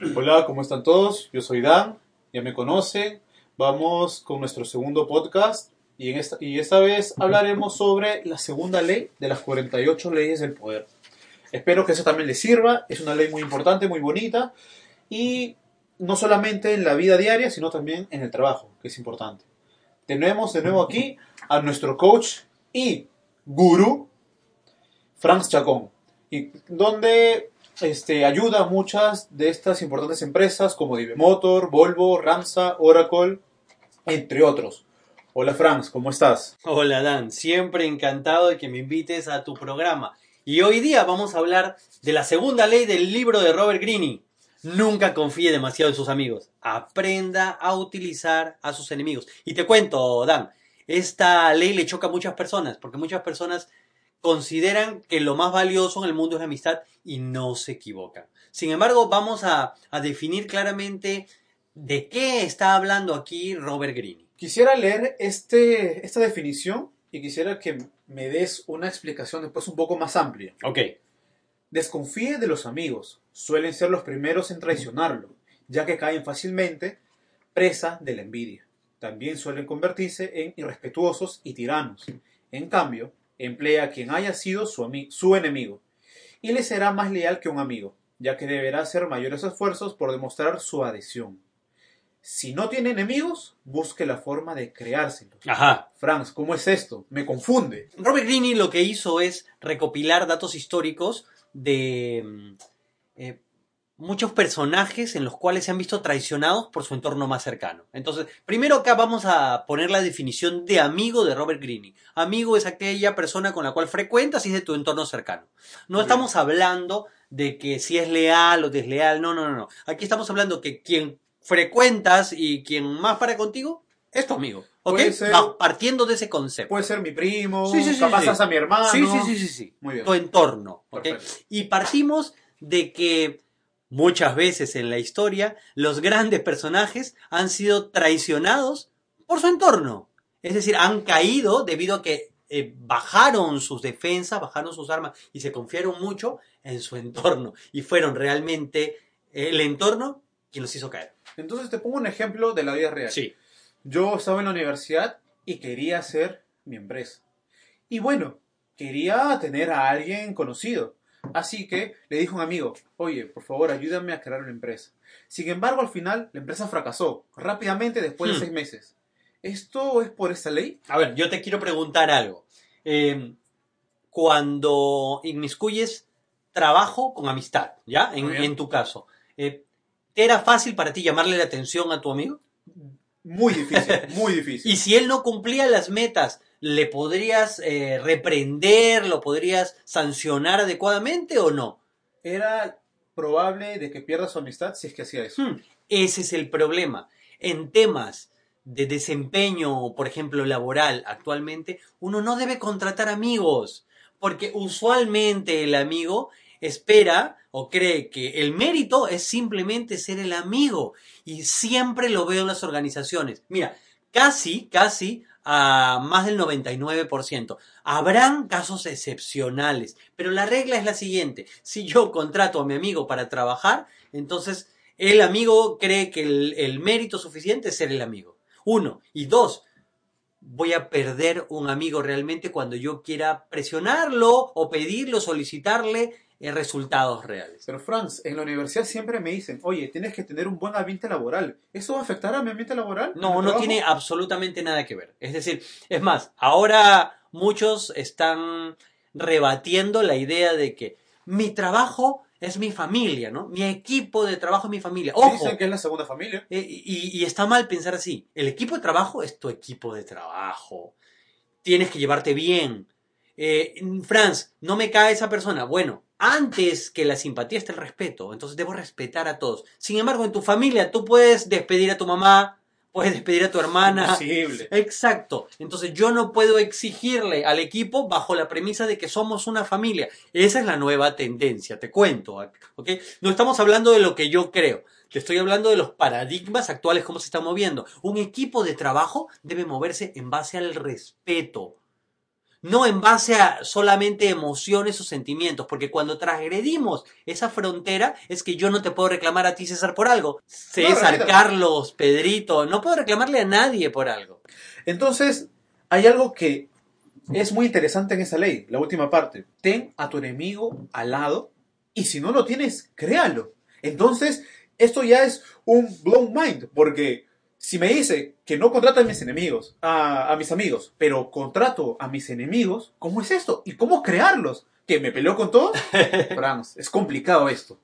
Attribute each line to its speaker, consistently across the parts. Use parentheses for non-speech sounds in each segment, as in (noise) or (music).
Speaker 1: Hola, ¿cómo están todos? Yo soy Dan, ya me conocen. Vamos con nuestro segundo podcast y, esta, y esta vez hablaremos sobre la segunda ley de las 48 leyes del poder. Espero que eso también les sirva, es una ley muy importante, muy bonita y no solamente en la vida diaria, sino también en el trabajo, que es importante. Tenemos de nuevo aquí a nuestro coach y gurú, Franz Chacón, y donde este, ayuda a muchas de estas importantes empresas como Dive Motor, Volvo, Ramsa, Oracle, entre otros. Hola Franz, ¿cómo estás?
Speaker 2: Hola Dan, siempre encantado de que me invites a tu programa. Y hoy día vamos a hablar de la segunda ley del libro de Robert Greene. Nunca confíe demasiado en sus amigos. Aprenda a utilizar a sus enemigos. Y te cuento, Dan, esta ley le choca a muchas personas, porque muchas personas consideran que lo más valioso en el mundo es la amistad y no se equivocan. Sin embargo, vamos a, a definir claramente de qué está hablando aquí Robert Greene.
Speaker 1: Quisiera leer este, esta definición y quisiera que me des una explicación después un poco más amplia.
Speaker 2: Ok.
Speaker 1: Desconfíe de los amigos, suelen ser los primeros en traicionarlo, ya que caen fácilmente presa de la envidia. También suelen convertirse en irrespetuosos y tiranos. En cambio, emplea a quien haya sido su, su enemigo, y le será más leal que un amigo, ya que deberá hacer mayores esfuerzos por demostrar su adhesión. Si no tiene enemigos, busque la forma de creárselos.
Speaker 2: Ajá.
Speaker 1: Franz, ¿cómo es esto? Me confunde.
Speaker 2: Robert Greene lo que hizo es recopilar datos históricos de eh, muchos personajes en los cuales se han visto traicionados por su entorno más cercano. Entonces, primero acá vamos a poner la definición de amigo de Robert Greene. Amigo es aquella persona con la cual frecuentas y es de tu entorno cercano. No estamos hablando de que si es leal o desleal, no, no, no, no. Aquí estamos hablando que quien frecuentas y quien más para contigo es tu amigo. ¿Ok?
Speaker 1: ser-
Speaker 2: partiendo de ese concepto.
Speaker 1: Puede ser mi primo,
Speaker 2: Sí, sí, sí,
Speaker 1: capaz hasta mi hermano.
Speaker 2: Sí, sí, sí, sí, sí.
Speaker 1: Muy bien.
Speaker 2: Tu entorno. ¿ok?
Speaker 1: Perfecto.
Speaker 2: Y partimos de que muchas veces en la historia los grandes personajes han sido traicionados por su entorno. Es decir, han caído debido a que eh, bajaron sus defensas, bajaron sus armas y se confiaron mucho en su entorno. Y fueron realmente eh, el entorno quien los hizo caer.
Speaker 1: Entonces te pongo un ejemplo de la vida real.
Speaker 2: Sí.
Speaker 1: Yo estaba en la universidad y quería hacer mi empresa. Y bueno, quería tener a alguien conocido. Así que le dije a un amigo, oye, por favor, ayúdame a crear una empresa. Sin embargo, al final, la empresa fracasó rápidamente después de
Speaker 2: Hmm.
Speaker 1: seis meses. ¿Esto es por esta ley?
Speaker 2: A ver, yo te quiero preguntar algo. Eh, cuando inmiscuyes trabajo con amistad, ¿ya? En, tu caso, eh, ¿te era fácil para ti llamarle la atención a tu amigo?
Speaker 1: Muy difícil, muy difícil. (laughs)
Speaker 2: Y si él no cumplía las metas, ¿le podrías eh, reprender, lo podrías sancionar adecuadamente o no?
Speaker 1: Era probable de que pierda su amistad si es que hacía eso.
Speaker 2: Hmm, Ese es el problema. En temas de desempeño, por ejemplo, laboral actualmente, uno no debe contratar amigos, porque usualmente el amigo espera o cree que el mérito es simplemente ser el amigo y siempre lo veo en las organizaciones. Mira, casi, casi a más del 99%. Habrán casos excepcionales, pero la regla es la siguiente. Si yo contrato a mi amigo para trabajar, entonces el amigo cree que el, el mérito suficiente es ser el amigo. Uno. Y dos, voy a perder un amigo realmente cuando yo quiera presionarlo o pedirlo, solicitarle resultados reales.
Speaker 1: Pero Franz, en la universidad siempre me dicen, oye, tienes que tener un buen ambiente laboral. ¿Eso va a afectar a mi ambiente laboral? ¿En
Speaker 2: No, no
Speaker 1: trabajo?
Speaker 2: tiene absolutamente nada que ver. Es decir, es más, ahora muchos están rebatiendo la idea de que mi trabajo es mi familia, ¿no? Mi equipo de trabajo es mi familia. Ojo,
Speaker 1: Dicen que es la segunda familia.
Speaker 2: eh, y, y está mal pensar así. El equipo de trabajo es tu equipo de trabajo. Tienes que llevarte bien. Eh, Franz, no me cae esa persona. Bueno, antes que la simpatía está el respeto. Entonces debo respetar a todos. Sin embargo, en tu familia tú puedes despedir a tu mamá, puedes despedir a tu hermana.
Speaker 1: Imposible.
Speaker 2: Exacto. Entonces yo no puedo exigirle al equipo bajo la premisa de que somos una familia. Esa es la nueva tendencia, te cuento. ¿ok? No estamos hablando de lo que yo creo. Te estoy hablando de los paradigmas actuales, cómo se están moviendo. Un equipo de trabajo debe moverse en base al respeto no en base a solamente emociones o sentimientos, porque cuando transgredimos esa frontera es que yo no te puedo reclamar a ti, César, por algo. César, Carlos, Pedrito, no puedo reclamarle a nadie por algo.
Speaker 1: Entonces, hay algo que es muy interesante en esa ley, la última parte. Ten a tu enemigo al lado y si no lo tienes, créalo. Entonces, esto ya es un blow mind, porque si me dice que no contrato a mis enemigos, a, mis amigos, pero contrato a mis enemigos, ¿cómo es esto? ¿Y cómo crearlos? ¿Que me peleo con todos? (laughs) Franz, es complicado esto.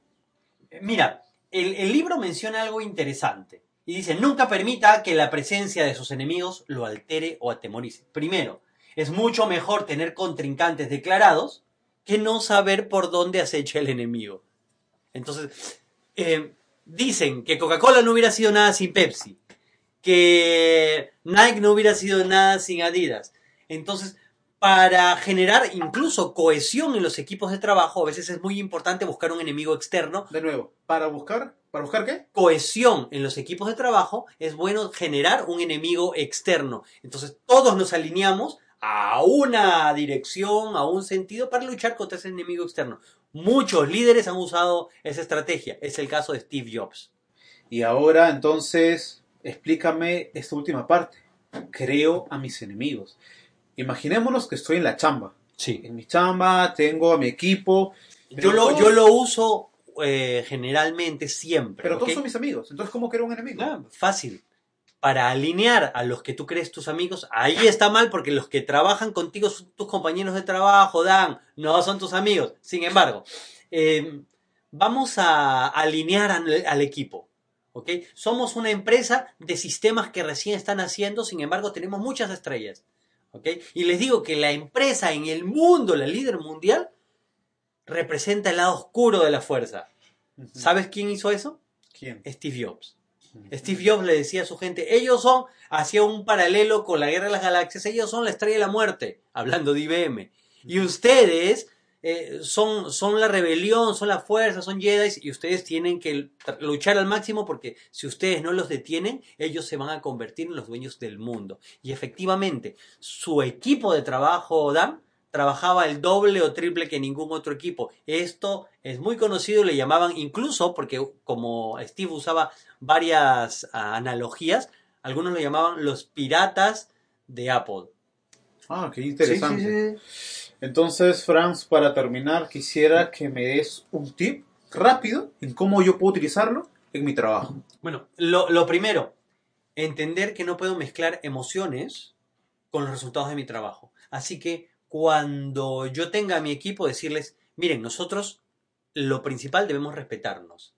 Speaker 2: Mira, el, el libro menciona algo interesante. Y dice, nunca permita que la presencia de sus enemigos lo altere o atemorice. Primero, es mucho mejor tener contrincantes declarados que no saber por dónde acecha el enemigo. Entonces, eh, dicen que Coca-Cola no hubiera sido nada sin Pepsi que Nike no hubiera sido nada sin Adidas. Entonces, para generar incluso cohesión en los equipos de trabajo, a veces es muy importante buscar un enemigo externo.
Speaker 1: De nuevo, ¿para buscar? ¿Para buscar qué?
Speaker 2: Cohesión en los equipos de trabajo es bueno generar un enemigo externo. Entonces, todos nos alineamos a una dirección, a un sentido para luchar contra ese enemigo externo. Muchos líderes han usado esa estrategia. Es el caso de Steve Jobs.
Speaker 1: Y ahora entonces explícame esta última parte. Creo a mis enemigos. Imaginémonos que estoy en la chamba.
Speaker 2: Sí.
Speaker 1: En mi chamba tengo a mi equipo.
Speaker 2: Yo lo, yo lo uso eh, generalmente siempre.
Speaker 1: Pero todos son mis amigos. Entonces, ¿cómo creo un enemigo?
Speaker 2: Ah, fácil. Para alinear a los que tú crees tus amigos, ahí está mal porque los que trabajan contigo son tus compañeros de trabajo, Dan, no son tus amigos. Sin embargo, eh, vamos a alinear al equipo. Somos una empresa de sistemas que recién están haciendo, sin embargo tenemos muchas estrellas. Y les digo que la empresa en el mundo, la líder mundial, representa el lado oscuro de la fuerza. ¿Sabes quién hizo eso?
Speaker 1: ¿Quién?
Speaker 2: Steve Jobs. Steve Jobs le decía a su gente, ellos son, hacía un paralelo con la guerra de las galaxias, ellos son la estrella de la muerte, hablando de IBM. Y ustedes eh, son, son la rebelión, son la fuerza, son Jedi y ustedes tienen que luchar al máximo porque si ustedes no los detienen, ellos se van a convertir en los dueños del mundo. Y efectivamente, su equipo de trabajo, Dan, trabajaba el doble o triple que ningún otro equipo. Esto es muy conocido, le llamaban incluso, porque como Steve usaba varias ah, analogías, algunos lo llamaban los piratas de Apple.
Speaker 1: Ah, qué interesante. Entonces, Franz, para terminar, quisiera que me des un tip rápido en cómo yo puedo utilizarlo en mi trabajo.
Speaker 2: Bueno, lo, primero, entender que no puedo mezclar emociones con los resultados de mi trabajo. Así que cuando yo tenga a mi equipo, decirles, miren, nosotros lo principal debemos respetarnos.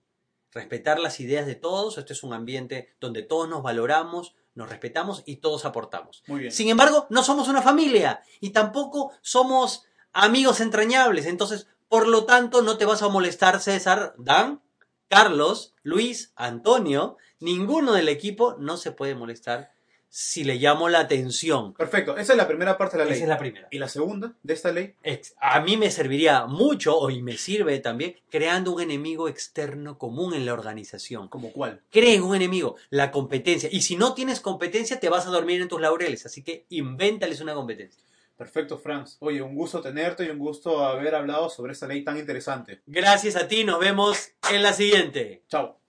Speaker 2: Respetar las ideas de todos. Este es un ambiente donde todos nos valoramos, nos respetamos y todos aportamos.
Speaker 1: Muy bien.
Speaker 2: Sin embargo, no somos una familia y tampoco somos amigos entrañables. Entonces, por lo tanto, no te vas a molestar, César, Dan, Carlos, Luis, Antonio. Ninguno del equipo no se puede molestar si le llamo la atención.
Speaker 1: Perfecto, esa es la primera parte de la ley.
Speaker 2: Esa es la primera.
Speaker 1: ¿Y la segunda de esta ley?
Speaker 2: A mí me serviría mucho, y me sirve también, creando un enemigo externo común en la organización.
Speaker 1: ¿Como cuál?
Speaker 2: Creen un enemigo, la competencia. Y si no tienes competencia, te vas a dormir en tus laureles. Así que invéntales una competencia.
Speaker 1: Perfecto, Franz. Oye, un gusto tenerte y un gusto haber hablado sobre esta ley tan interesante.
Speaker 2: Gracias a ti, nos vemos en la siguiente.
Speaker 1: Chao.